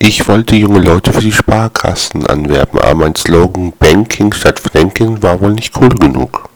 Ich wollte junge Leute für die Sparkassen anwerben, aber mein Slogan Banking statt Franking war wohl nicht cool genug.